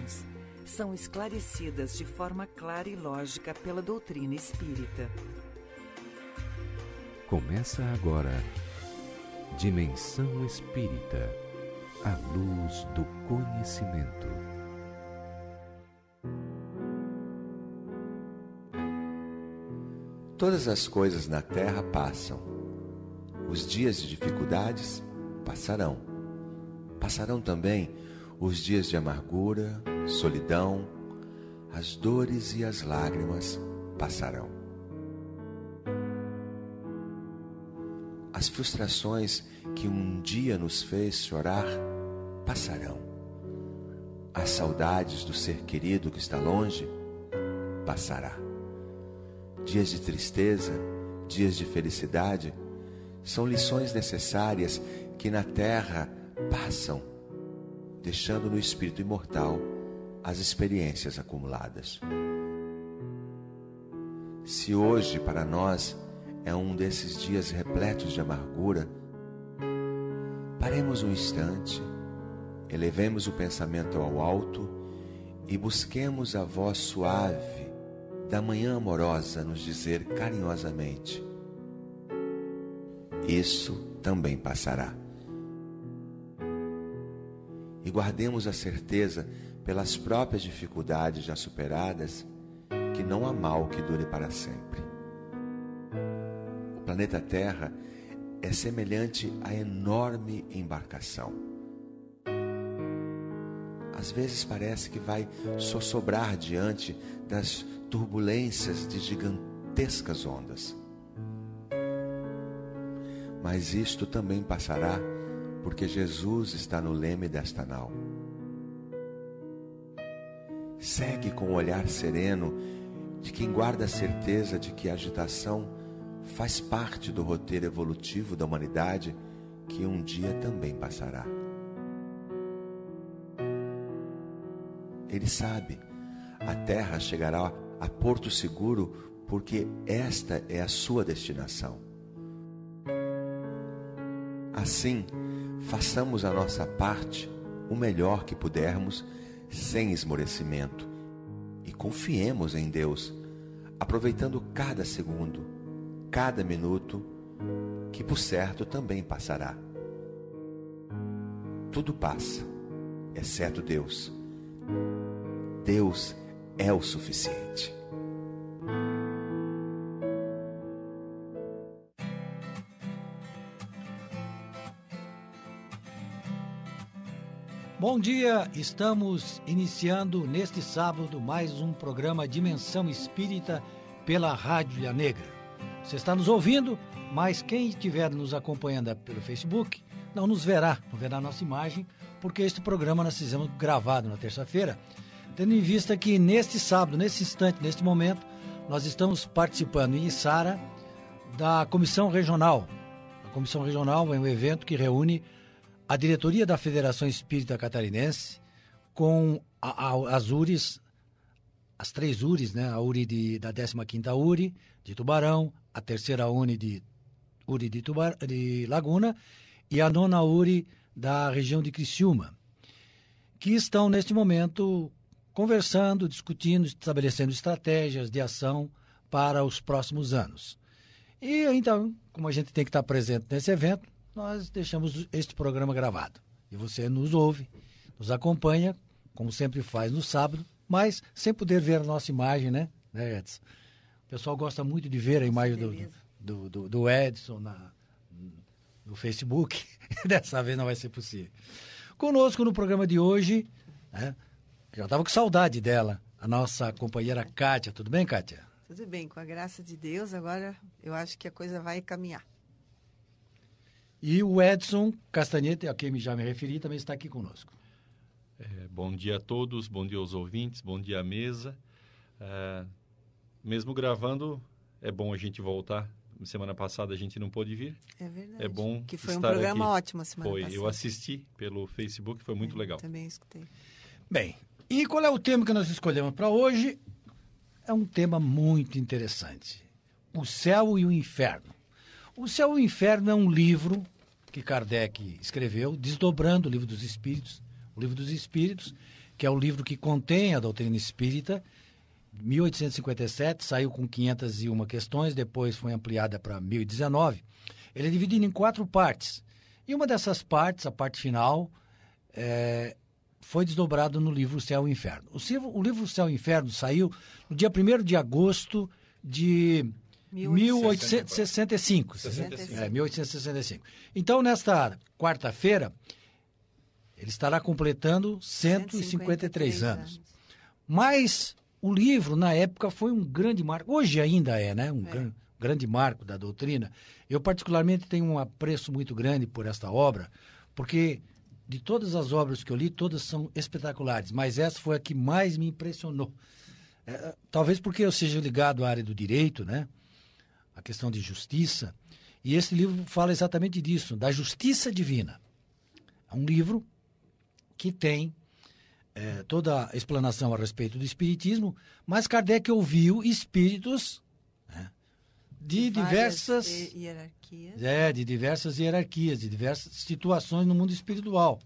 questões são esclarecidas de forma clara e lógica pela doutrina espírita. Começa agora Dimensão Espírita a luz do conhecimento. Todas as coisas na terra passam. Os dias de dificuldades passarão. Passarão também os dias de amargura, solidão, as dores e as lágrimas passarão. As frustrações que um dia nos fez chorar passarão. As saudades do ser querido que está longe passará. Dias de tristeza, dias de felicidade, são lições necessárias que na terra passam, deixando no espírito imortal as experiências acumuladas. Se hoje para nós é um desses dias repletos de amargura, paremos um instante, elevemos o pensamento ao alto e busquemos a voz suave da manhã amorosa nos dizer carinhosamente: Isso também passará. E guardemos a certeza pelas próprias dificuldades já superadas, que não há mal que dure para sempre. O planeta Terra é semelhante à enorme embarcação. Às vezes parece que vai sossobrar diante das turbulências de gigantescas ondas. Mas isto também passará, porque Jesus está no leme desta nau. Segue com o olhar sereno de quem guarda a certeza de que a agitação faz parte do roteiro evolutivo da humanidade que um dia também passará. Ele sabe, a terra chegará a porto seguro porque esta é a sua destinação. Assim, façamos a nossa parte o melhor que pudermos sem esmorecimento e confiemos em Deus, aproveitando cada segundo, cada minuto, que por certo também passará. Tudo passa, exceto Deus. Deus é o suficiente. Bom dia, estamos iniciando neste sábado mais um programa Dimensão Espírita pela Rádio Ilha Negra. Você está nos ouvindo, mas quem estiver nos acompanhando pelo Facebook não nos verá, não verá a nossa imagem, porque este programa nós fizemos gravado na terça-feira, tendo em vista que neste sábado, nesse instante, neste momento, nós estamos participando em Sara da Comissão Regional. A Comissão Regional é um evento que reúne a diretoria da Federação Espírita Catarinense com a, a, as URIs, as três URIs, né? A URI de, da 15ª URI de Tubarão, a terceira UNI de URI de, Tubar, de Laguna e a nona URI da região de Criciúma, que estão neste momento conversando, discutindo, estabelecendo estratégias de ação para os próximos anos. E então, como a gente tem que estar presente nesse evento, nós deixamos este programa gravado. E você nos ouve, nos acompanha, como sempre faz no sábado, mas sem poder ver a nossa imagem, né, né Edson? O pessoal gosta muito de ver a imagem do, do, do, do Edson na, no Facebook. Dessa vez não vai ser possível. Conosco no programa de hoje, né, já estava com saudade dela, a nossa companheira Kátia. Tudo bem, Kátia? Tudo bem, com a graça de Deus, agora eu acho que a coisa vai caminhar. E o Edson Castanhete, a quem já me referi, também está aqui conosco. É, bom dia a todos, bom dia aos ouvintes, bom dia à mesa. É, mesmo gravando, é bom a gente voltar. Semana passada a gente não pôde vir. É verdade. É bom Que foi um programa aqui. ótimo a semana Foi, passada. eu assisti pelo Facebook, foi muito É, legal. Também escutei. Bem, e qual é o tema que nós escolhemos para hoje? É um tema muito interessante: o céu e o inferno. O Céu e o Inferno é um livro que Kardec escreveu, desdobrando o livro dos Espíritos, o livro dos Espíritos, que é o livro que contém a doutrina espírita. 1857, saiu com 501 questões, depois foi ampliada para 1019. Ele é dividido em quatro partes. E uma dessas partes, a parte final, é, foi desdobrado no livro Céu e Inferno. O, livro, o livro Céu e Inferno saiu no dia 1 de agosto de 1865. 65. É, 1865. Então, nesta quarta-feira, ele estará completando 153, 153 anos. anos. Mas o livro, na época, foi um grande marco. Hoje ainda é, né? Um é. Gran, grande marco da doutrina. Eu, particularmente, tenho um apreço muito grande por esta obra, porque de todas as obras que eu li, todas são espetaculares, mas essa foi a que mais me impressionou. É, talvez porque eu seja ligado à área do direito, né? A questão de justiça. E esse livro fala exatamente disso, da justiça divina. É um livro que tem é, toda a explanação a respeito do espiritismo, mas Kardec ouviu espíritos né, de diversas hierarquias. É, de diversas hierarquias, de diversas situações no mundo espiritual.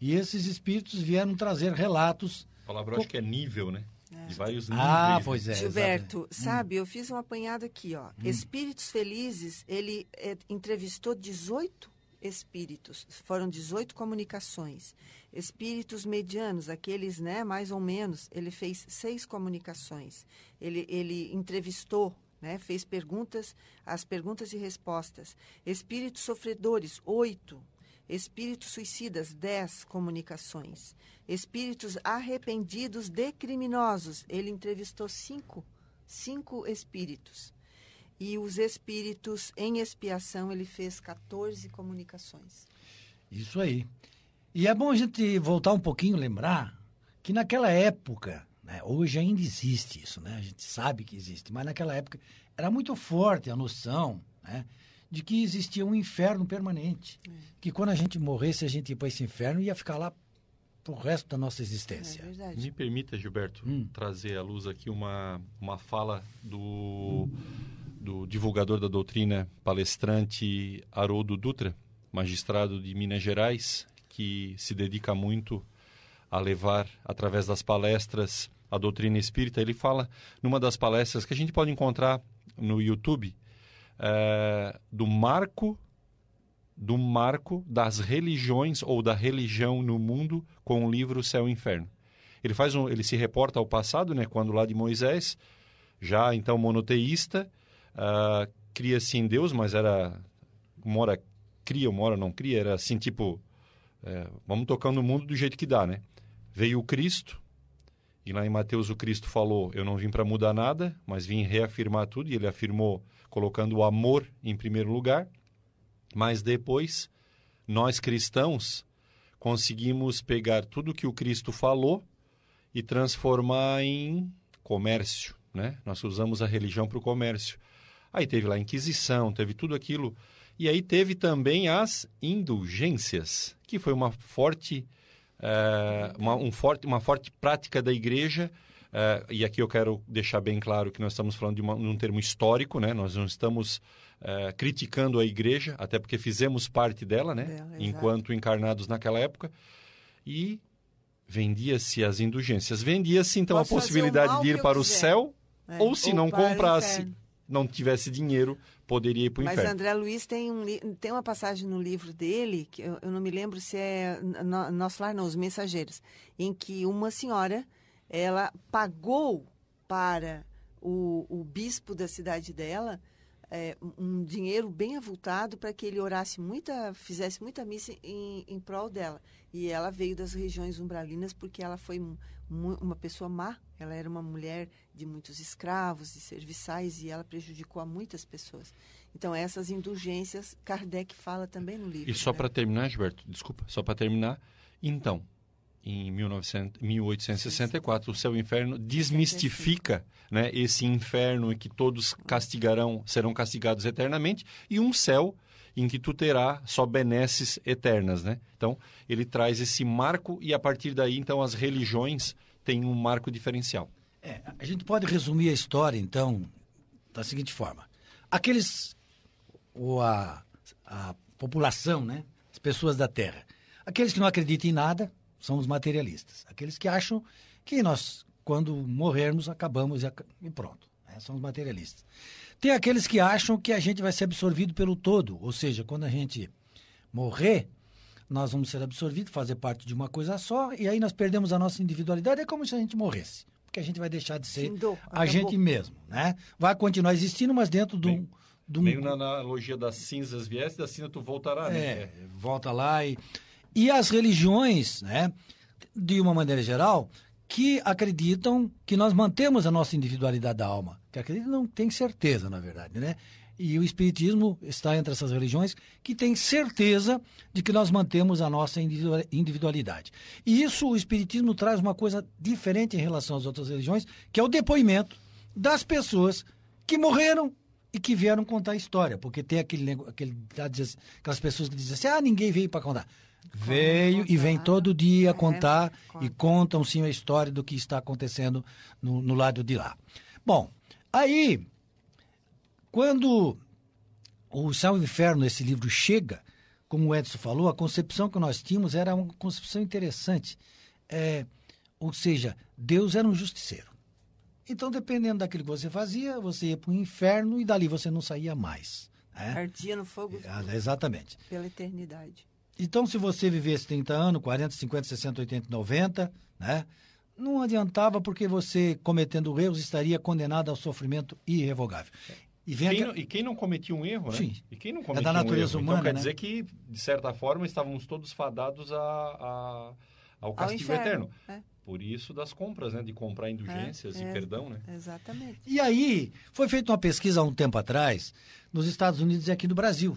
E esses espíritos vieram trazer relatos. A palavra acho que é nível, né? É. De vários níveis. Ah, pois é. Gilberto, exatamente. sabe, eu fiz um apanhado aqui, ó. Hum. Espíritos Felizes, ele é, entrevistou 18 espíritos, foram 18 comunicações. Espíritos medianos, aqueles, né, mais ou menos, ele fez seis comunicações. Ele, ele entrevistou, né, fez perguntas, as perguntas e respostas. Espíritos sofredores, oito. Espíritos suicidas, dez comunicações. Espíritos arrependidos de criminosos, ele entrevistou cinco, cinco espíritos. E os espíritos em expiação, ele fez 14 comunicações. Isso aí. E é bom a gente voltar um pouquinho, lembrar que naquela época, né, hoje ainda existe isso, né? A gente sabe que existe, mas naquela época era muito forte a noção, né? De que existia um inferno permanente. É. Que quando a gente morresse, a gente ia para esse inferno e ia ficar lá pro resto da nossa existência. É Me permita, Gilberto, hum. trazer à luz aqui uma, uma fala do... Hum do divulgador da doutrina, palestrante Haroldo Dutra, magistrado de Minas Gerais, que se dedica muito a levar, através das palestras, a doutrina espírita. Ele fala, numa das palestras que a gente pode encontrar no YouTube, é, do marco do marco das religiões ou da religião no mundo com o livro Céu e Inferno. Ele faz um, ele se reporta ao passado, né, quando lá de Moisés, já então monoteísta, uh, cria-se em Deus, mas era uma hora cria, uma hora não cria, era assim, tipo, é, vamos tocando o mundo do jeito que dá, né? Veio o Cristo, e lá em Mateus o Cristo falou, eu não vim para mudar nada, mas vim reafirmar tudo, e ele afirmou colocando o amor em primeiro lugar, mas depois, nós cristãos conseguimos pegar tudo que o Cristo falou e transformar em comércio, né? Nós usamos a religião para o comércio. Aí teve lá a Inquisição, teve tudo aquilo. E aí teve também as indulgências, que foi uma forte, é, uma, um forte, uma forte prática da igreja. É, e aqui eu quero deixar bem claro que nós estamos falando de, uma, de um termo histórico, né? Nós não estamos é, criticando a igreja, até porque fizemos parte dela, né? Dela, Enquanto encarnados naquela época. E vendia-se as indulgências. Vendia-se, então, Posso a possibilidade de ir para o céu, é. ou se ou não comprasse não tivesse dinheiro, poderia ir para o inferno. Mas André Luiz tem, um, tem uma passagem no livro dele, que eu, eu não me lembro se é no, Nosso Lar, não, Os Mensageiros, em que uma senhora, ela pagou para o, o bispo da cidade dela é, um dinheiro bem avultado para que ele orasse muita, fizesse muita missa em, em prol dela. E ela veio das regiões umbralinas porque ela foi uma pessoa má. Ela era uma mulher de muitos escravos, de serviçais, e ela prejudicou a muitas pessoas. Então, essas indulgências, Kardec fala também no livro. E só né? para terminar, Gilberto, desculpa, só para terminar, então, em 1900, 1864, o céu e o inferno desmistifica né, esse inferno em que todos castigarão, serão castigados eternamente, e um céu em que tu terá só benesses eternas, né? Então, ele traz esse marco e a partir daí, então, as religiões têm um marco diferencial. É, a gente pode resumir a história, então, da seguinte forma. Aqueles, ou a, a população, né? As pessoas da Terra. Aqueles que não acreditam em nada, são os materialistas. Aqueles que acham que nós, quando morrermos, acabamos e, ac- e pronto. né? São os materialistas. Tem aqueles que acham que a gente vai ser absorvido pelo todo, ou seja, quando a gente morrer, nós vamos ser absorvidos, fazer parte de uma coisa só, e aí nós perdemos a nossa individualidade, é como se a gente morresse, porque a gente vai deixar de ser a gente mesmo, né? Vai continuar existindo, mas dentro de um... Um- Meio na analogia das cinzas viesse, da cinza tu voltará, né? é, volta lá e... E as religiões, né, de uma maneira geral, que acreditam que nós mantemos a nossa individualidade da alma. Que acreditam, não tem certeza, na verdade, né? E o Espiritismo está entre essas religiões que tem certeza de que nós mantemos a nossa individua- individualidade. E isso, o Espiritismo traz uma coisa diferente em relação às outras religiões, que é o depoimento das pessoas que morreram e que vieram contar a história. Porque tem aquele, aquele aquelas pessoas que dizem assim, ah, ninguém veio para contar. Veio e vem todo dia É, contar conta. e contam sim a história do que está acontecendo no, no lado de lá. Bom, aí, quando o Céu e o Inferno, esse livro chega, como o Edson falou, a concepção que nós tínhamos era uma concepção interessante. É, ou seja, Deus era um justiceiro. Então, dependendo daquilo que você fazia, você ia para o inferno e dali você não saía mais. né? Ardia no fogo Ah, Exatamente. pela eternidade. Então, se você vivesse 30 anos, 40, 50, 60, 80, 90, né? Não adiantava porque você, cometendo erros, estaria condenado ao sofrimento irrevogável. E vem Quem não, e quem não cometia um erro, né? Sim. E quem não É cometia da natureza um erro? humana, então quer né? dizer que, de certa forma, estávamos todos fadados a, a- ao castigo inferno, eterno. é. Por isso das compras, né? De comprar indulgências É, e é. perdão, né? Exatamente. E aí, foi feita uma pesquisa há um tempo atrás, nos Estados Unidos e aqui no Brasil.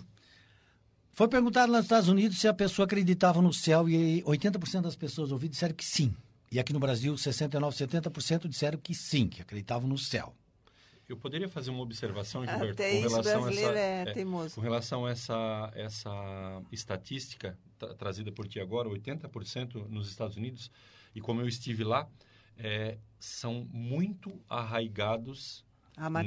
Foi perguntado lá nos Estados Unidos se a pessoa acreditava no céu e 80% das pessoas ouvidas disseram que sim. E aqui no Brasil, 69, 70% disseram que sim, que acreditavam no céu. Eu poderia fazer uma observação, Gilberto, Até com relação a essa, é teimoso. com relação a essa, essa estatística tra- trazida por ti agora, 80% nos Estados Unidos, e como eu estive lá, é, são muito arraigados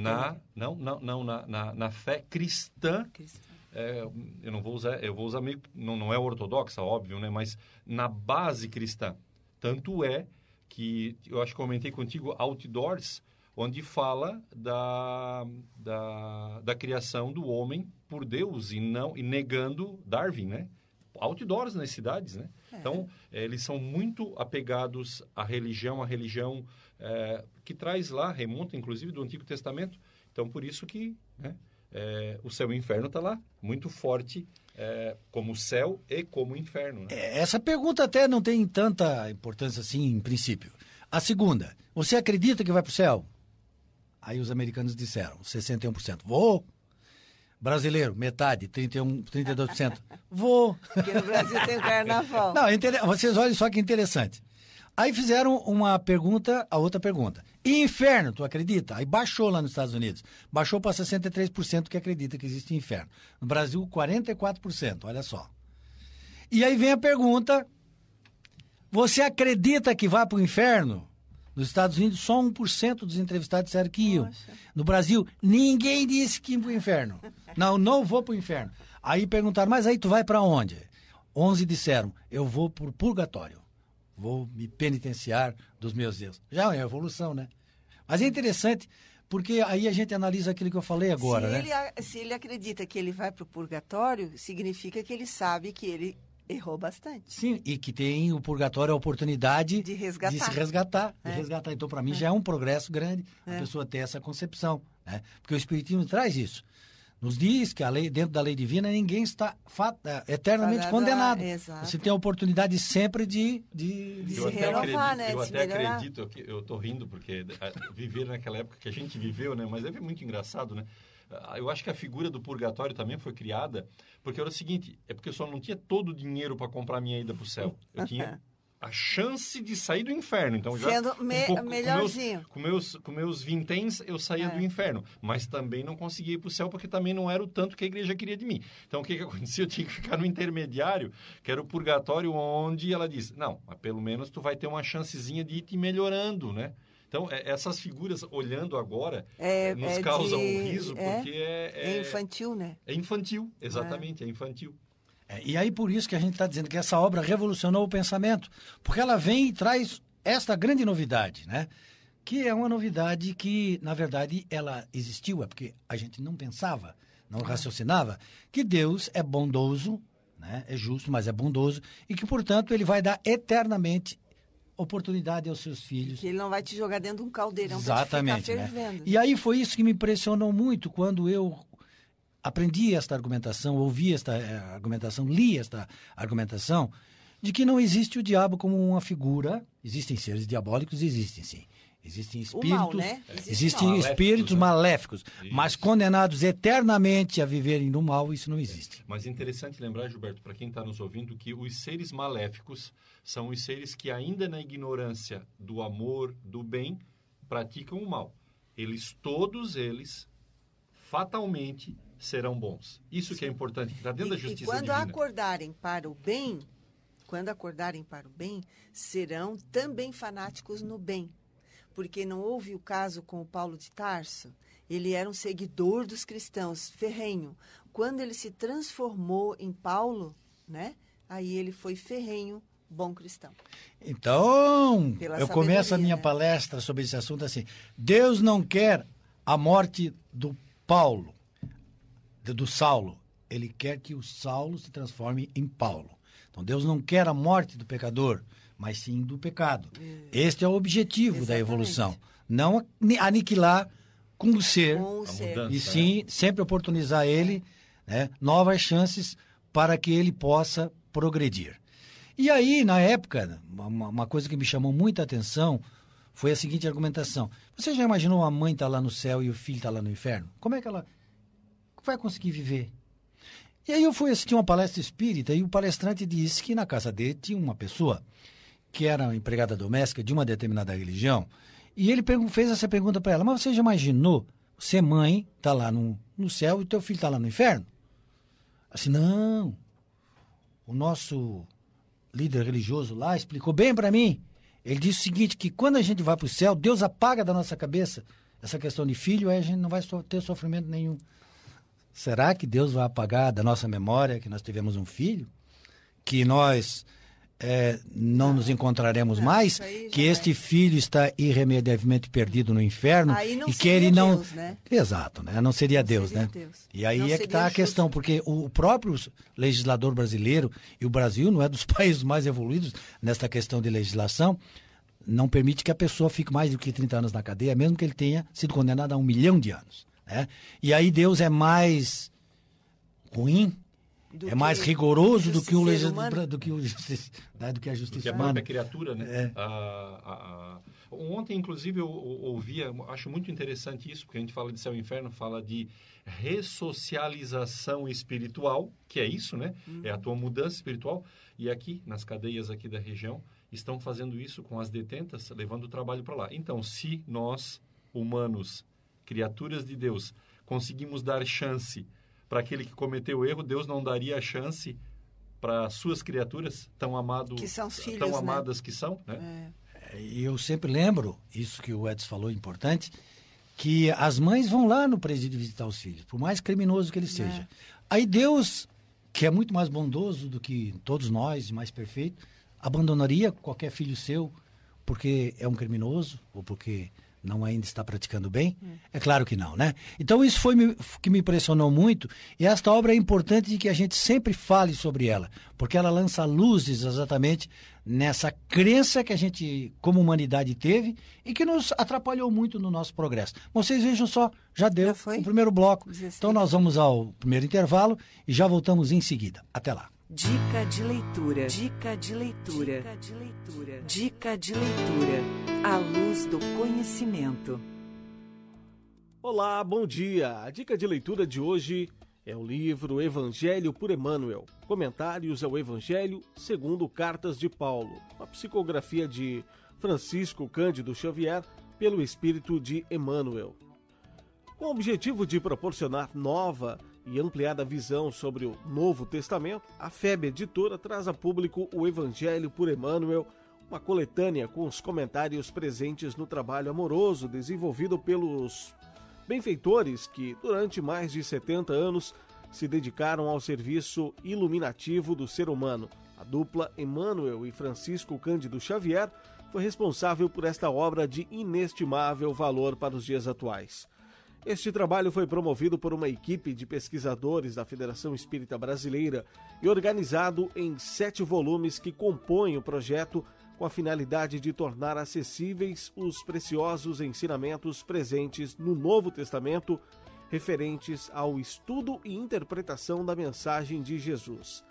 na, não, não, não, na, na, na fé cristã cristã. É, eu não vou usar, eu vou usar meio, não, não é ortodoxa, óbvio, né? Mas na base cristã. Tanto é que eu acho que comentei contigo outdoors, onde fala da, da, da criação do homem por Deus e não e negando Darwin, né? Outdoors nas cidades, né? Então eh, eles são muito apegados à religião, à religião eh, que traz lá remonta inclusive do Antigo Testamento. Então por isso que né, é, o céu e o inferno está lá, muito forte, é, como céu e como inferno. Né? É, Essa pergunta até não tem tanta importância assim, em princípio. A segunda, você acredita que vai para o céu? Aí os americanos disseram, 61%. Vou. Brasileiro, metade, 31, 32%. Vou. Porque no Brasil tem carnaval. Não, inter- vocês olhem só que interessante. Aí fizeram uma pergunta, a outra pergunta. Inferno, tu acredita? Aí baixou lá nos Estados Unidos. Baixou para 63% que acredita que existe inferno. No Brasil, 44%, olha só. E aí vem a pergunta: você acredita que vai para o inferno? Nos Estados Unidos, só 1% dos entrevistados disseram que iam. No Brasil, ninguém disse que ia para o inferno. Não, não vou para o inferno. Aí perguntaram, mas aí tu vai para onde? 11 disseram, eu vou para o purgatório. Vou me penitenciar dos meus erros. Já é uma evolução, né? Mas é interessante, porque aí a gente analisa aquilo que eu falei agora, se, né? ele, a- se ele acredita que ele vai para o purgatório, significa que ele sabe que ele errou bastante. Sim, e que tem o purgatório a oportunidade De resgatar. de se resgatar. de É. resgatar. Então, para mim, já é um progresso grande a É. pessoa ter essa concepção. Né? Porque o Espiritismo traz isso. Nos diz que a lei, dentro da lei divina ninguém está fa- eh, eternamente Fadado a- condenado. exato. Você tem a oportunidade sempre de. de, De se Eu até renovar, acredito, né? eu até melhorar. acredito que eu tô rindo porque ah, viver naquela época que a gente viveu, né? Mas é muito engraçado, né? Ah, Eu acho que a figura do purgatório também foi criada porque era o seguinte, é porque eu só não tinha todo o dinheiro para comprar minha ida para o céu. Eu tinha a chance de sair do inferno. Então já Sendo um me- pouco- melhorzinho. Com meus, com meus vinténs eu saía É. do inferno, mas também não conseguia ir para o céu porque também não era o tanto que a igreja queria de mim. Então o que que acontecia? Eu tinha que ficar no intermediário, que era o purgatório onde ela diz: "Não, mas pelo menos tu vai ter uma chancezinha de ir te melhorando, né?" Então, é- essas figuras, olhando agora, É- eh, nos é causam de- um riso, é- porque é, É infantil, né? é infantil, exatamente, é, infantil. É, e aí por isso que a gente está dizendo que essa obra revolucionou o pensamento, porque ela vem e traz esta grande novidade, né? Que é uma novidade que, na verdade, ela existiu, é porque a gente não pensava, não raciocinava, que Deus é bondoso, né? é justo, mas é bondoso, e que, portanto, ele vai dar eternamente oportunidade aos seus filhos. Que ele não vai te jogar dentro de um caldeirão Exatamente, para né? ficar fervendo. E aí foi isso que me impressionou muito quando eu aprendi esta argumentação, ouvi esta eh, argumentação, li esta argumentação, de que não existe o diabo como uma figura. Existem seres diabólicos, existem sim. Existem espíritos, mal, né? Existe existem Maléficos, espíritos né? maléficos, Isso. mas condenados eternamente a viverem no mal, isso não existe. Mas é interessante lembrar, Gilberto, para quem está nos ouvindo, que os seres maléficos são os seres que, ainda na ignorância do amor, do bem, praticam o mal. Eles, todos eles, fatalmente serão bons. Isso que é importante, que está dentro da E, e justiça quando divina. acordarem para o bem, quando acordarem para o bem, serão também fanáticos no bem. Porque não houve o caso com o Paulo de Tarso? Ele era um seguidor dos cristãos, ferrenho. Quando ele se transformou em Paulo, né? Aí ele foi ferrenho, bom cristão. Então, Pela eu começo a minha né? palestra sobre esse assunto assim: Deus não quer a morte do Paulo, do Saulo. Ele quer que o Saulo se transforme em Paulo. Então, Deus não quer a morte do pecador, mas sim do pecado. Este é o objetivo da Exatamente. evolução. Não ani- aniquilar com o ser, Com o A ser. mudança. e sim sempre oportunizar ele né, novas chances para que ele possa progredir. E aí, na época, uma, uma coisa que me chamou muita atenção foi a seguinte argumentação. Você já imaginou a mãe estar lá no céu e o filho estar lá no inferno? Como é que ela vai conseguir viver? E aí eu fui assistir uma palestra espírita e o palestrante disse que na casa dele tinha uma pessoa que era empregada doméstica de uma determinada religião e ele fez essa pergunta para ela, mas você já imaginou ser mãe, tá lá no, no céu e teu filho tá lá no inferno? Assim, não. O nosso líder religioso lá explicou bem para mim. Ele disse o seguinte, que quando a gente vai para o céu, Deus apaga da nossa cabeça essa questão de filho, aí a gente não vai ter sofrimento nenhum. Será que Deus vai apagar da nossa memória que nós tivemos um filho? Que nós eh, não nos encontraremos Não, mais? aí já Que este é. filho está irremediavelmente perdido no inferno? Aí não e que seria ele não. Deus, né? Exato, né? Não seria Deus, seria né? Deus. E aí é que está a questão, porque o próprio legislador brasileiro, e o Brasil não é dos países mais evoluídos nesta questão de legislação, não permite que a pessoa fique mais do que 30 anos na cadeia, mesmo que ele tenha sido condenado a um milhão de anos. Né? E aí Deus é mais ruim, Do é mais rigoroso do que o do que o justiça, né? do que a do justiça que a humana. própria criatura, né? É. A- a- a- Ontem, inclusive, eu, ouvia, acho muito interessante isso, porque a gente fala de céu e inferno, fala de ressocialização espiritual, que é isso, né? É a tua mudança espiritual. E aqui, nas cadeias aqui da região, estão fazendo isso com as detentas, levando o trabalho para lá. Então, se nós, humanos, criaturas de Deus, conseguimos dar chance para aquele que cometeu o erro, Deus não daria a chance para suas criaturas tão amado, Que são os filhos, tão né? amadas que são, né? É. E eu sempre lembro, isso que o Edson falou importante, que as mães vão lá no presídio visitar os filhos, por mais criminoso que ele seja. Aí Deus, que é muito mais bondoso do que todos nós, e mais perfeito, abandonaria qualquer filho seu porque é um criminoso ou porque não ainda está praticando bem? É claro que não, né? Então isso foi me- que me impressionou muito e esta obra é importante de que a gente sempre fale sobre ela, porque ela lança luzes exatamente nessa crença que a gente, como humanidade, teve e que nos atrapalhou muito no nosso progresso. Vocês vejam só, já deu Já o primeiro bloco. 16. Então nós vamos ao primeiro intervalo e já voltamos em seguida. Até lá. Dica de leitura. Dica de leitura. Dica de leitura. Dica de leitura. À luz do conhecimento. Olá, bom dia. A dica de leitura de hoje é o livro Evangelho por Emmanuel. Comentários ao Evangelho segundo Cartas de Paulo. Uma psicografia de Francisco Cândido Xavier pelo espírito de Emmanuel. Com o objetivo de proporcionar nova e ampliada visão sobre o Novo Testamento, a FEB Editora traz a público o Evangelho por Emmanuel, uma coletânea com os comentários presentes no trabalho amoroso desenvolvido pelos benfeitores que, durante mais de 70 anos, se dedicaram ao serviço iluminativo do ser humano. A dupla Emmanuel e Francisco Cândido Xavier foi responsável por esta obra de inestimável valor para os dias atuais. Este trabalho foi promovido por uma equipe de pesquisadores da Federação Espírita Brasileira e organizado em sete volumes que compõem o projeto com a finalidade de tornar acessíveis os preciosos ensinamentos presentes no Novo Testamento referentes ao estudo e interpretação da mensagem de Jesus.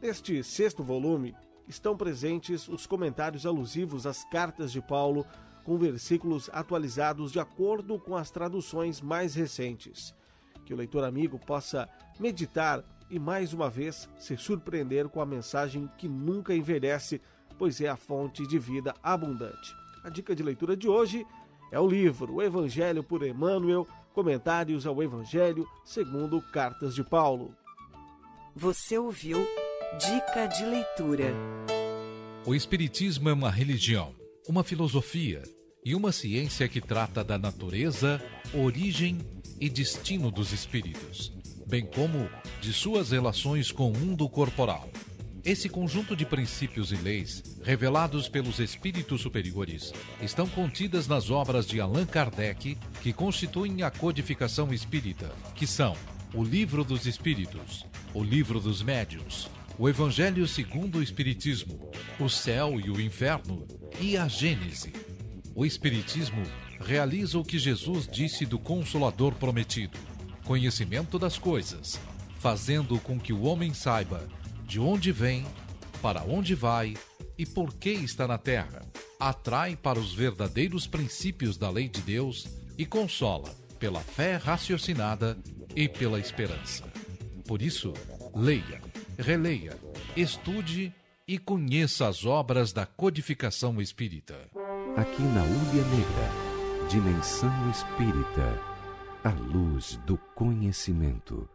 Neste sexto volume estão presentes os comentários alusivos às cartas de Paulo com versículos atualizados de acordo com as traduções mais recentes. Que o leitor amigo possa meditar e mais uma vez se surpreender com a mensagem que nunca envelhece, pois é a fonte de vida abundante. A dica de leitura de hoje é o livro O Evangelho por Emmanuel, Comentários ao Evangelho segundo Cartas de Paulo. Você ouviu Dica de Leitura. O Espiritismo é uma religião uma filosofia e uma ciência que trata da natureza, origem e destino dos espíritos, bem como de suas relações com o mundo corporal. Esse conjunto de princípios e leis, revelados pelos espíritos superiores, estão contidas nas obras de Allan Kardec, que constituem a codificação espírita, que são o Livro dos Espíritos, o Livro dos Médios, o Evangelho segundo o Espiritismo, o Céu e o Inferno e a Gênese. O Espiritismo realiza o que Jesus disse do Consolador prometido: conhecimento das coisas, fazendo com que o homem saiba de onde vem, para onde vai e por que está na terra. Atrai para os verdadeiros princípios da lei de Deus e consola pela fé raciocinada e pela esperança. Por isso, leia releia, estude e conheça as obras da codificação espírita. Aqui na Ulha Negra, Dimensão Espírita, a luz do conhecimento.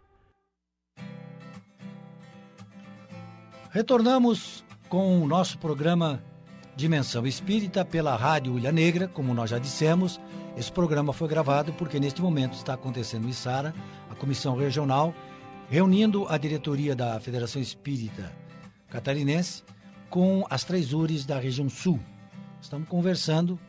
Retornamos com o nosso programa Dimensão Espírita pela Rádio Ulha Negra, como nós já dissemos. Esse programa foi gravado porque neste momento está acontecendo em Sara, a Comissão Regional reunindo a diretoria da Federação Espírita Catarinense com as três URIs da região sul. Estamos conversando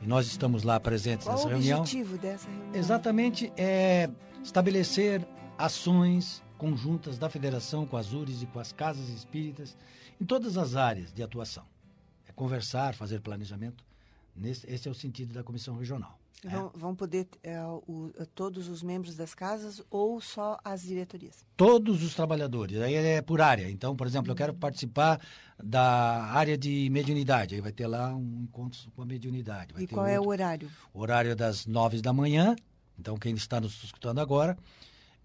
e nós estamos lá presentes Qual nessa o reunião. objetivo dessa reunião? Exatamente é estabelecer ações conjuntas da federação com as URIs e com as casas espíritas em todas as áreas de atuação. É conversar, fazer planejamento. Esse é o sentido da comissão regional. Vão, vão poder é, o, todos os membros das casas ou só as diretorias? Todos os trabalhadores, aí é por área. Então, por exemplo, eu quero participar da área de mediunidade, aí vai ter lá um encontro com a mediunidade. Vai e qual é o outro. horário? O horário é das nove da manhã, então quem está nos escutando agora,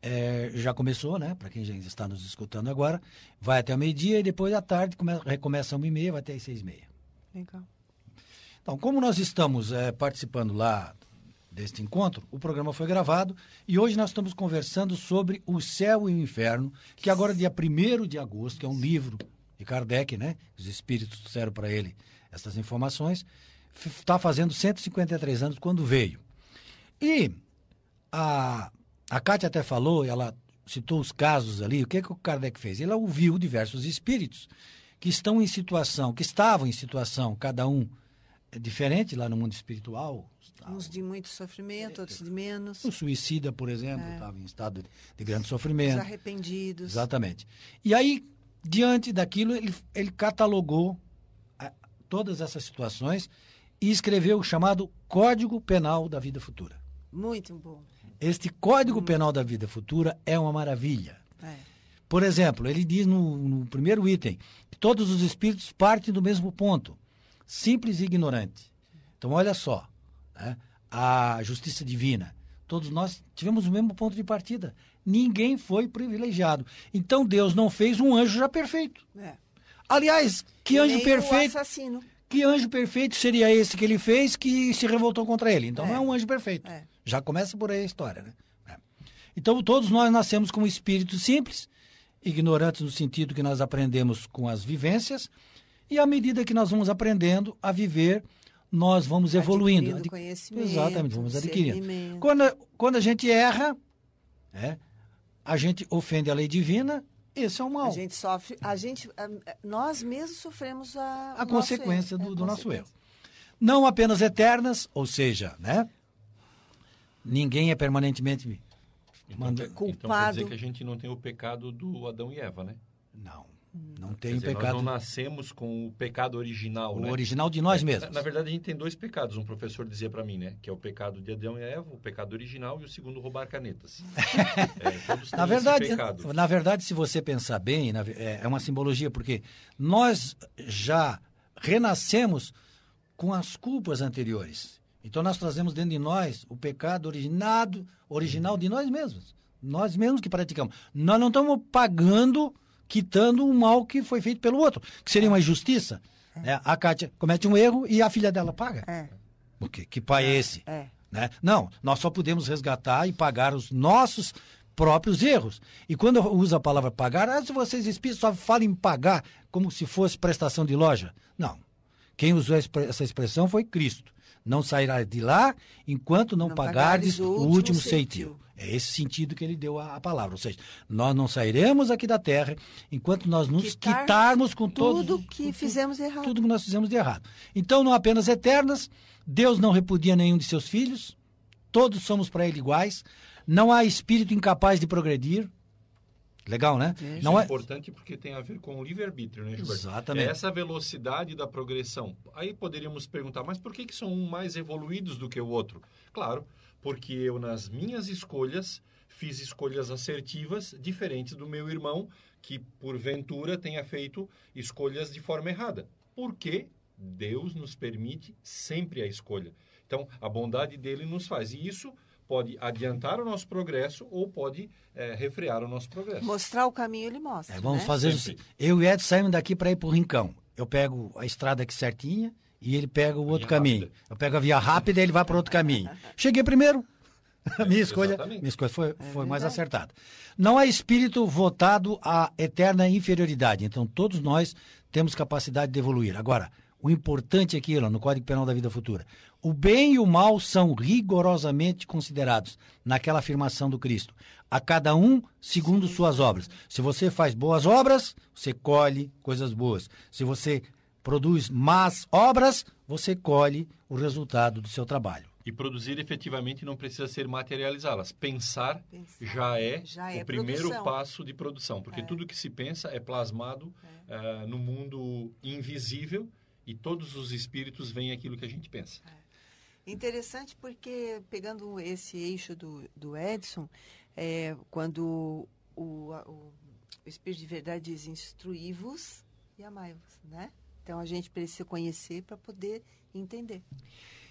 é, já começou, né? Para quem já está nos escutando agora, vai até o meio-dia e depois à tarde come, recomeça uma e meia, vai até às seis e meia. Legal. Então, como nós estamos é, participando lá deste encontro, o programa foi gravado e hoje nós estamos conversando sobre O Céu e o Inferno, que agora, dia 1 de agosto, que é um livro de Kardec, né? Os espíritos trouxeram para ele essas informações, está fazendo 153 anos quando veio. E a, a Kátia até falou, ela citou os casos ali, o que, que o Kardec fez? Ele ouviu diversos espíritos que estão em situação, que estavam em situação, cada um diferente lá no mundo espiritual. Uns de muito sofrimento, outros de menos. O suicida, por exemplo, É. estava em estado de grande Os sofrimento. arrependidos. Exatamente. E aí, diante daquilo, ele, ele catalogou ah, todas essas situações e escreveu o chamado Código Penal da Vida Futura. Muito bom. Este Código Penal da Vida Futura é uma maravilha. É. Por exemplo, ele diz no, no primeiro item que todos os espíritos partem do mesmo ponto, simples e ignorante. Então, olha só, né? a justiça divina. Todos nós tivemos o mesmo ponto de partida. Ninguém foi privilegiado. Então, Deus não fez um anjo já perfeito. É. Aliás, que E anjo perfeito? Assassino. Que anjo perfeito seria esse que ele fez que se revoltou contra ele? Então É. não é um anjo perfeito. É. Já começa por aí a história, né? É. Então todos nós nascemos com espíritos simples, ignorantes no sentido que nós aprendemos com as vivências, e à medida que nós vamos aprendendo a viver, nós vamos evoluindo. Adquirindo Adqui- conhecimento, Exatamente, vamos adquirindo. Quando, quando a gente erra, né, a gente ofende a lei divina, esse é o mal. A gente sofre, a gente, nós mesmos sofremos a, a consequência do, erro. É, do a nosso erro. consequência. Não apenas eternas, ou seja, né? Ninguém é permanentemente. Então, Manda- quer- então quer Culpado. dizer que a gente não tem o pecado do Adão e Eva, né? Não. Não tem dizer, pecado. Nós não nascemos com o pecado original, O né? original de nós Na, mesmos. na verdade, a gente tem dois pecados. Um professor dizia para mim, né? Que é o pecado de Adão e Eva, o pecado original, e o segundo, roubar canetas. é, todos Na verdade, na verdade, se você pensar bem, na é é uma simbologia, porque nós já renascemos com as culpas anteriores. Então nós trazemos dentro de nós o pecado originado, original de nós mesmos. Nós mesmos que praticamos. Nós não estamos pagando, quitando o mal que foi feito pelo outro, que seria uma injustiça. né? A Kátia comete um erro e a filha dela paga. É, Porque que pai é esse? é. né? Não, nós só podemos resgatar e pagar os nossos próprios erros. E quando eu uso a palavra pagar, ah, se vocês espíritos só falam em pagar como se fosse prestação de loja. Não. Quem usou essa expressão foi Cristo. Não sairá de lá enquanto não, Não pagardes pagares o último, último ceitil. É esse sentido que ele deu à, palavra. Ou seja, nós não sairemos aqui da terra enquanto nós nos Quitar quitarmos com todos Tudo que com- fizemos errado. tudo que nós fizemos de errado. Então, não apenas eternas, Deus não repudia nenhum de seus filhos, todos somos para ele iguais, não há espírito incapaz de progredir. Legal, né? Veja. Não Isso é é importante porque tem a ver com o livre-arbítrio, né, Gilberto? Exatamente. É essa velocidade da progressão. Aí poderíamos perguntar, mas por que, que são um mais evoluídos do que o outro? Claro, porque eu, nas minhas escolhas, fiz escolhas assertivas diferentes do meu irmão, que porventura tenha feito escolhas de forma errada. Porque Deus nos permite sempre a escolha. Então, a bondade dele nos faz. E isso pode adiantar o nosso progresso ou pode eh, refrear o nosso progresso. Mostrar o caminho ele mostra. É, vamos né? fazer Sempre. assim. Eu e Ed saímos daqui para ir para o Rincão. Eu pego a estrada aqui certinha e ele pega o outro Via caminho. rápida. Eu pego a via rápida e ele vai para outro caminho. Cheguei primeiro. A minha escolha, exatamente. minha escolha foi, foi mais verdade. acertada. Não há espírito votado à eterna inferioridade. Então, todos nós temos capacidade de evoluir. Agora, o importante aqui, ó, no Código Penal da Vida Futura, o bem e o mal são rigorosamente considerados naquela afirmação do Cristo. A cada um segundo suas obras. Se você faz boas obras, você colhe coisas boas. Se você produz más obras, você colhe o resultado do seu trabalho. E produzir efetivamente não precisa ser materializá-las. Pensar, Pensar já é já é o primeiro produção. passo de produção, porque É. tudo que se pensa é plasmado ah, no mundo invisível e todos os espíritos veem aquilo que a gente pensa. Interessante porque, pegando esse eixo do, do Edson, é, quando o, o, o Espírito de Verdade diz instruí-vos e amai-vos, né? Então, a gente precisa conhecer para poder entender.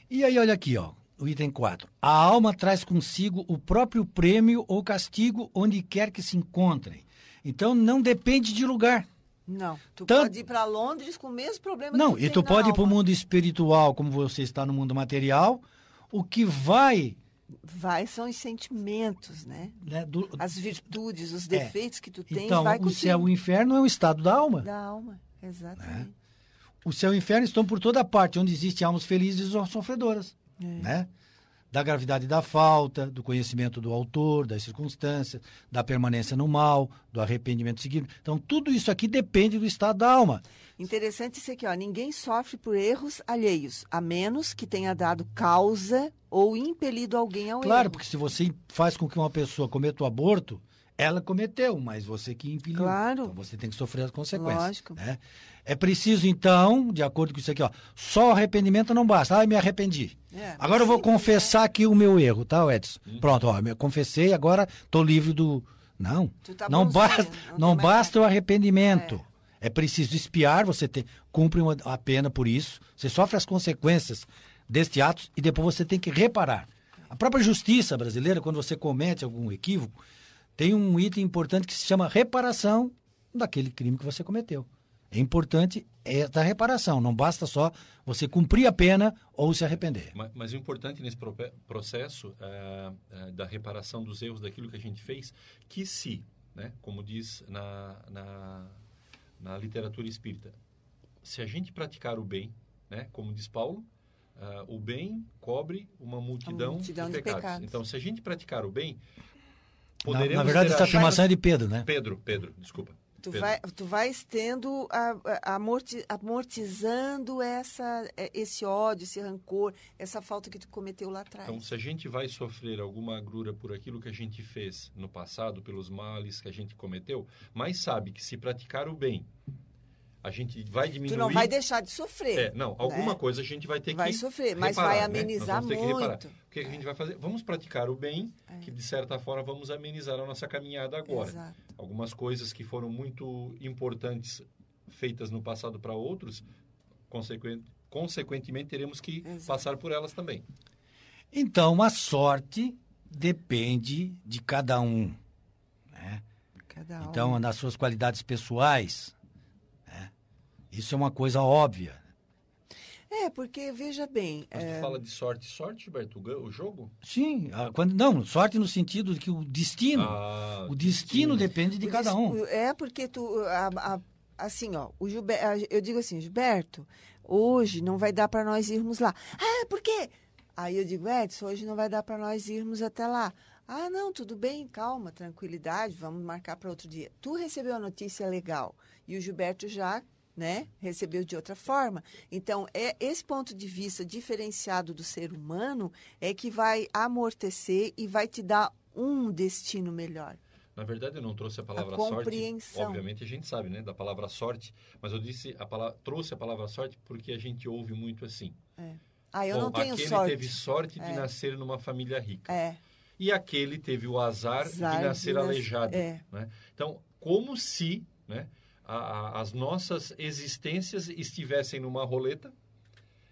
E aí, olha aqui, ó, o item 4. A alma traz consigo o próprio prêmio ou castigo onde quer que se encontrem. Então, não depende de lugar. Não, tu Tanto- pode ir para Londres com o mesmo problema Não, que e tem tu pode ir para o alma. mundo espiritual, como você está no mundo material. O que vai Vai, são os sentimentos, né? né, do, As virtudes, os É. defeitos que tu tens, Então, vai o céu e o inferno é um estado da alma. Da alma, exatamente. O céu e o inferno estão por toda parte, onde existem almas felizes ou sofredoras. É. Né? Da gravidade da falta, do conhecimento do autor, das circunstâncias, da permanência no mal, do arrependimento seguido. Então, tudo isso aqui depende do estado da alma. Interessante isso aqui, ó. Ninguém sofre por erros alheios, a menos que tenha dado causa ou impelido alguém ao Claro, erro. porque se você faz com que uma pessoa cometa o aborto, ela cometeu, mas você que impeliu. Claro. Então você tem que sofrer as consequências. Lógico. né? É preciso, então, de acordo com isso aqui, ó, só o arrependimento não basta. Ah, eu me arrependi. É, Agora eu vou confessar aqui o meu erro, tá, Edson? Pronto, ó, eu confessei, agora estou livre do. Não. Tu tá não bonzinho, basta, não não basta o arrependimento. É. preciso espiar, você tem, cumpre uma, a pena por isso, você sofre as consequências deste ato e depois você tem que reparar. A própria justiça brasileira, quando você comete algum equívoco, tem um item importante que se chama reparação daquele crime que você cometeu. É importante essa reparação, não basta só você cumprir a pena ou se arrepender. Mas, mas o importante nesse processo ah, ah, da reparação dos erros daquilo que a gente fez, que se, né, como diz na, na, na literatura espírita, se a gente praticar o bem, né, como diz Paulo, ah, o bem cobre uma multidão, multidão de, de pecados. pecados. Então, se a gente praticar o bem, Na, na verdade, essa afirmação é de Pedro, né? Pedro, Pedro, desculpa. Tu, Pedro. vai, tu vais tendo, a- a- amorti- amortizando essa, é, esse ódio, esse rancor, essa falta que tu cometeu lá atrás. Então, se a gente vai sofrer alguma agrura por aquilo que a gente fez no passado, pelos males que a gente cometeu, mas sabe que se praticar o bem, a gente vai diminuir. tu não vai deixar de sofrer. É, não, alguma né? coisa a gente vai ter Vai que sofrer, mas reparar, vai né? amenizar reparar. muito. O que que a gente vai fazer? Vamos praticar o bem, que de certa forma vamos amenizar a nossa caminhada agora. Exato. Algumas coisas que foram muito importantes feitas no passado para outros, consequen- consequentemente teremos que Exato. passar por elas também. Então, a sorte depende de cada um. né? Cada um. Então, nas suas qualidades pessoais. Isso é uma coisa óbvia. É, porque, veja bem, Mas é, tu fala de sorte, sorte, Gilberto, o jogo? Sim, a- quando, não, sorte no sentido de que o destino, Ah, o destino depende de o cada um. É porque tu, a- a- assim, ó, o Gilber, a- eu digo assim, Gilberto, hoje não vai dar para nós irmos lá. Ah, por quê? Aí eu digo, Edson, hoje não vai dar para nós irmos até lá. Ah, não, tudo bem, calma, tranquilidade, vamos marcar para outro dia. Tu recebeu a notícia legal e o Gilberto já, né, recebeu de outra forma. Então, é esse ponto de vista diferenciado do ser humano é que vai amortecer e vai te dar um destino melhor. Na verdade, eu não trouxe a palavra compreensão. sorte. Obviamente, a gente sabe, né, da palavra sorte, mas eu disse a palavra, trouxe a palavra sorte porque a gente ouve muito assim. Ah, eu Bom, não tenho aquele sorte. teve sorte de É. nascer numa família rica. É, E aquele teve o azar, Azar de de nascer nas- aleijado. é. né? Então, como se né, a- a- as nossas existências estivessem numa roleta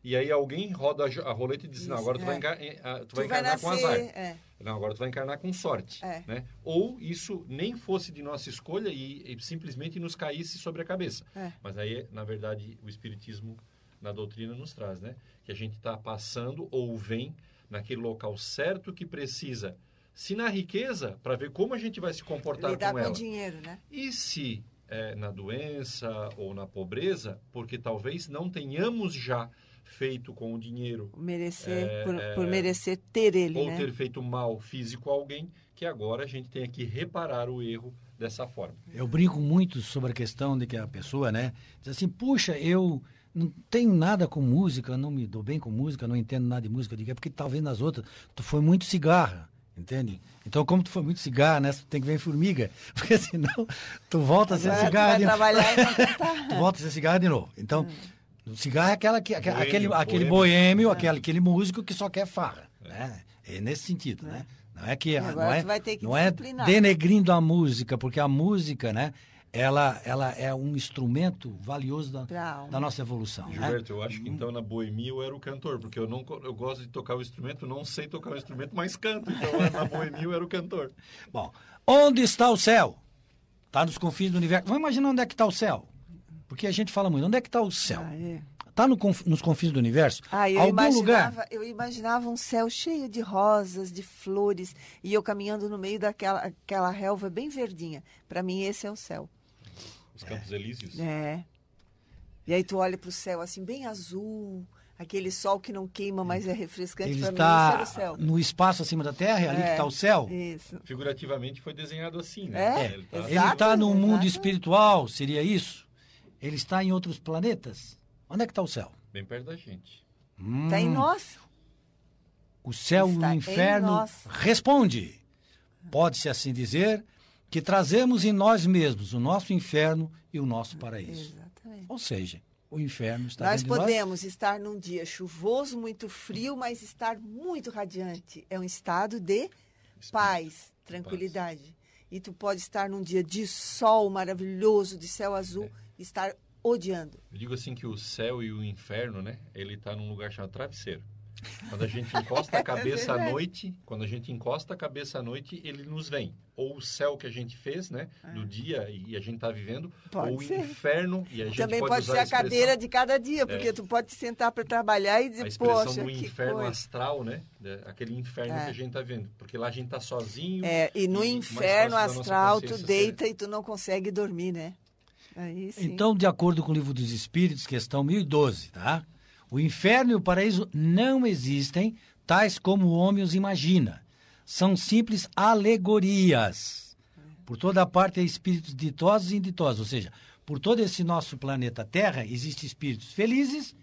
e aí alguém roda a, roleta e diz, não, Isso, agora tu vai, é. encar- eh, ah, tu vai vai encarnar com nascer. azar. É, Não, agora tu vai encarnar com sorte. É. Né? Ou isso nem fosse de nossa escolha e, e simplesmente nos caísse sobre a cabeça. É. Mas aí, na verdade, o Espiritismo na doutrina nos traz, né? Que a gente está passando ou vem naquele local certo que precisa. Se na riqueza, para ver como a gente vai se comportar lidar com com, ela. dinheiro, né? E se é, na doença ou na pobreza, porque talvez não tenhamos já feito com o dinheiro Merecer, É, por, é, por merecer ter ele, ou né? ter feito mal físico a alguém, que agora a gente tenha que reparar o erro dessa forma. Eu brinco muito sobre a questão de que a pessoa, né, diz assim, puxa, eu não tenho nada com música, não me dou bem com música, não entendo nada de música, eu digo, é porque talvez nas outras tu foi muito cigarra, entende? Então, como tu foi muito cigarra, nessa tu tem que ver formiga, porque senão tu volta a ser Agora tu vai trabalhar e não tu volta a ser cigarra de novo. Então, o cigarro é aquela, que- aquele, Boêmio, aquele, aquele boêmio. boêmio, aquele, aquele músico que só quer farra. Né? É nesse sentido, né? Não é que agora não é, vai ter que não é denegrindo a música, porque a música, né? Ela, ela é um instrumento valioso da, da nossa evolução. Né? Gilberto, eu acho que então na boemia eu era o cantor, porque eu não eu gosto de tocar o instrumento, não sei tocar o instrumento, mas canto. Então na boemia eu era o cantor. Bom, onde está o céu? Está nos confins do universo. Vamos imaginar onde é que está o céu. Porque a gente fala muito, onde é que está o céu? Ah, é. Está no nos confins do universo? Ah, eu Algum imaginava, lugar? eu imaginava um céu cheio de rosas, de flores, e eu caminhando no meio daquela aquela relva bem verdinha. Para mim esse é o céu. Os Campos Elíseos. É. E aí tu olha para o céu assim bem azul, aquele sol que não queima, mas é refrescante. Ele Para mim está céu. no espaço acima da Terra, é ali que É, está o céu? Isso. Figurativamente foi desenhado assim, né? É, Ele tá- exato. Ele está no mundo exato. espiritual, seria isso? Ele está em outros planetas? Onde é que está o céu? bem perto da gente. Tá em nós. O céu e Está o inferno responde. Pode-se assim dizer que trazemos em nós mesmos o nosso inferno e o nosso paraíso. Exatamente. Ou seja, o inferno está Nós dentro de podemos estar num dia chuvoso, muito frio, mas estar muito radiante. É um estado de paz, tranquilidade. E tu pode estar num dia de sol maravilhoso, de céu azul, e estar odiando. Eu digo assim que o céu e o inferno, né? Ele tá num lugar chamado travesseiro. Quando a gente encosta a cabeça à noite, quando a gente encosta a cabeça à noite, ele nos vem. Ou o céu que a gente fez, né? Do dia e a gente tá vivendo, Ah. Pode ou o ser. inferno e a gente Também pode, pode, usar ser a expressão- cadeira de cada dia, porque É. tu pode te sentar para trabalhar e a dizer, expressão poxa, do que inferno coisa. astral, né? Aquele inferno É. que a gente tá vendo. Porque lá a gente tá sozinho. É, e no mais inferno astral, tu deita e tu não consegue dormir, né? Aí sim. Então, de acordo com o livro dos Espíritos, questão 1012, tá? O inferno e o paraíso não existem, tais como o homem os imagina. são simples alegorias. Por toda parte há espíritos ditosos e inditosos, ou seja, por todo esse nosso planeta Terra existem espíritos felizes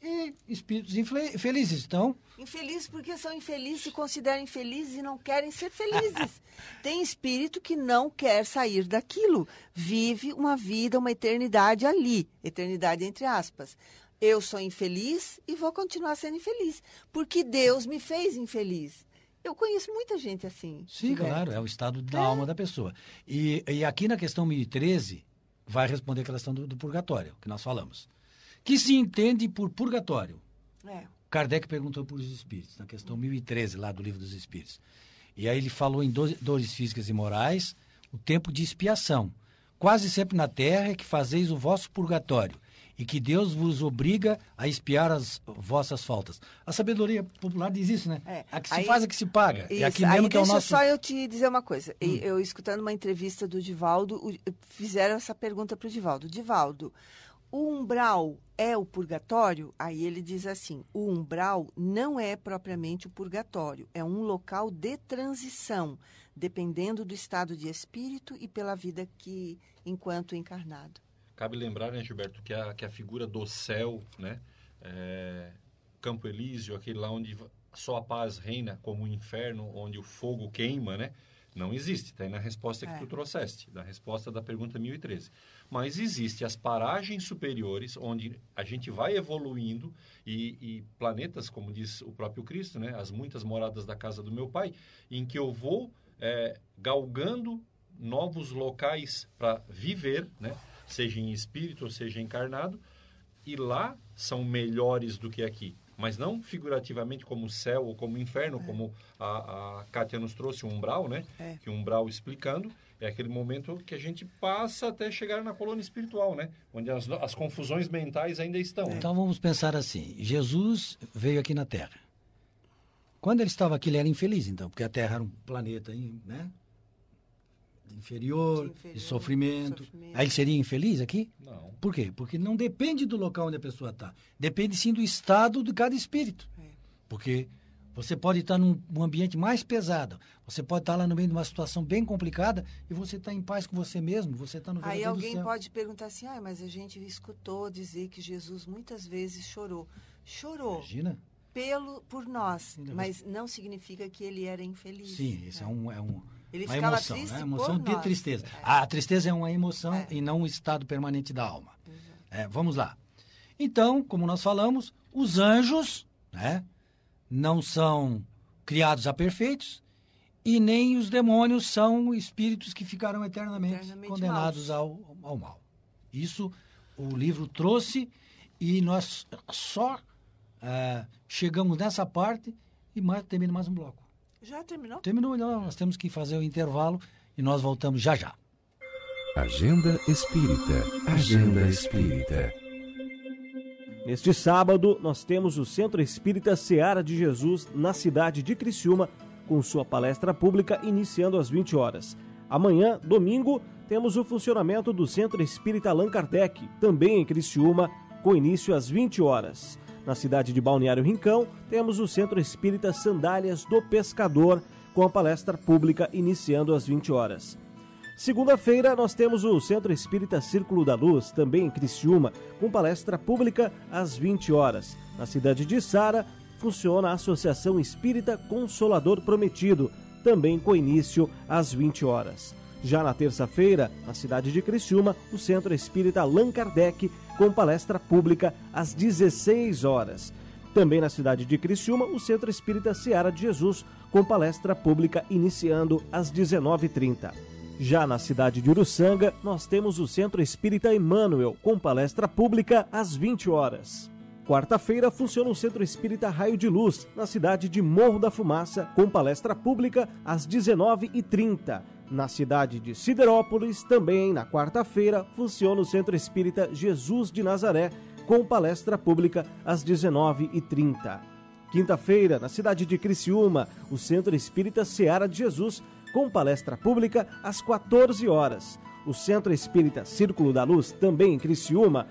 e espíritos infelizes. Então, infelizes porque são infelizes, se consideram infelizes e não querem ser felizes. Tem espírito que não quer sair daquilo, vive uma vida, uma eternidade ali, eternidade entre aspas. Eu sou infeliz e vou continuar sendo infeliz, porque Deus me fez infeliz. Eu conheço muita gente assim. Sim, claro, é o estado da é. alma da pessoa. E, e aqui na questão 1013, vai responder aquela questão do, do purgatório, que nós falamos. Que se entende por purgatório. É. Kardec perguntou para os espíritos, na questão 1013, lá do Livro dos Espíritos. E aí ele falou em dores físicas e morais, o tempo de expiação. Quase sempre na terra é que fazeis o vosso purgatório e que Deus vos obriga a espiar as vossas faltas. A sabedoria popular diz isso, né? É. A que se aí, faz, a que se paga. Isso. É aqui mesmo aí que é o nosso... só eu te dizer uma coisa. Hum. Eu, escutando uma entrevista do Divaldo, fizeram essa pergunta para o Divaldo. Divaldo, o umbral é o purgatório? Aí ele diz assim: o umbral não é propriamente o purgatório, é um local de transição, dependendo do estado de espírito e pela vida que enquanto encarnado. Cabe lembrar, né, Gilberto, que a, que a figura do céu, né, é, Campo Elísio, aquele lá onde só a paz reina, como o inferno, onde o fogo queima, né? Não existe, está aí na resposta que é. tu trouxeste, da resposta da pergunta 1013. Mas existe as paragens superiores, onde a gente vai evoluindo, e, e, planetas, como diz o próprio Cristo, né? As muitas moradas da casa do meu pai, em que eu vou é, galgando novos locais para viver, né? Seja em espírito ou seja encarnado, e lá são melhores do que aqui. Mas não figurativamente como céu ou como inferno, é. como a, a Kátia nos trouxe, o umbral, né? É. Que o umbral explicando, é aquele momento que a gente passa até chegar na colônia espiritual, né? Onde as, as confusões mentais ainda estão. É. Então vamos pensar assim: Jesus veio aqui na Terra. Quando ele estava aqui, ele era infeliz, então, porque a Terra era um planeta, né? Inferior, de, inferior, de sofrimento. sofrimento. Aí ele seria infeliz aqui? Não. Por quê? Porque não depende do local onde a pessoa está. Depende sim do estado de cada espírito. É. Porque você pode estar num, num, ambiente mais pesado. Você pode estar lá no meio de uma situação bem complicada e você está em paz com você mesmo. Você está no Aí alguém pode perguntar assim: ah, mas a gente escutou dizer que Jesus muitas vezes chorou. Chorou. Imagina. Pelo, por nós, mas não significa que ele era infeliz. Sim, isso é, é um, é um ele uma emoção, triste né? emoção de nós. tristeza. É. A tristeza é uma emoção é. e não um estado permanente da alma. É, vamos lá. Então, como nós falamos, os anjos né, não são criados a perfeitos e nem os demônios são espíritos que ficarão eternamente, eternamente condenados ao, ao mal. Isso o livro trouxe e nós só é, chegamos nessa parte e mais, termina mais um bloco. Já terminou? Terminou, não. Nós temos que fazer o intervalo e nós voltamos já já. Agenda Espírita. Agenda Espírita. Neste sábado, nós temos o Centro Espírita Seara de Jesus na cidade de Criciúma, com sua palestra pública iniciando às 20 horas. Amanhã, domingo, temos o funcionamento do Centro Espírita Allan Kardec, também em Criciúma, com início às 20 horas. Na cidade de Balneário Rincão, temos o Centro Espírita Sandálias do Pescador, com a palestra pública iniciando às 20 horas. Segunda-feira, nós temos o Centro Espírita Círculo da Luz, também em Criciúma, com palestra pública às 20 horas. Na cidade de Sara, funciona a Associação Espírita Consolador Prometido, também com início às 20 horas. Já na terça-feira, na cidade de Criciúma, o Centro Espírita Allan Kardec com palestra pública às 16 horas. Também na cidade de Criciúma, o Centro Espírita Seara de Jesus, com palestra pública iniciando às 19h30. Já na cidade de Uruçanga, nós temos o Centro Espírita Emmanuel, com palestra pública às 20 horas. Quarta-feira funciona o Centro Espírita Raio de Luz, na cidade de Morro da Fumaça, com palestra pública às 19h30. Na cidade de Siderópolis, também na quarta-feira, funciona o Centro Espírita Jesus de Nazaré, com palestra pública às 19h30. Quinta-feira, na cidade de Criciúma, o Centro Espírita Seara de Jesus, com palestra pública às 14 horas. O Centro Espírita Círculo da Luz, também em Criciúma,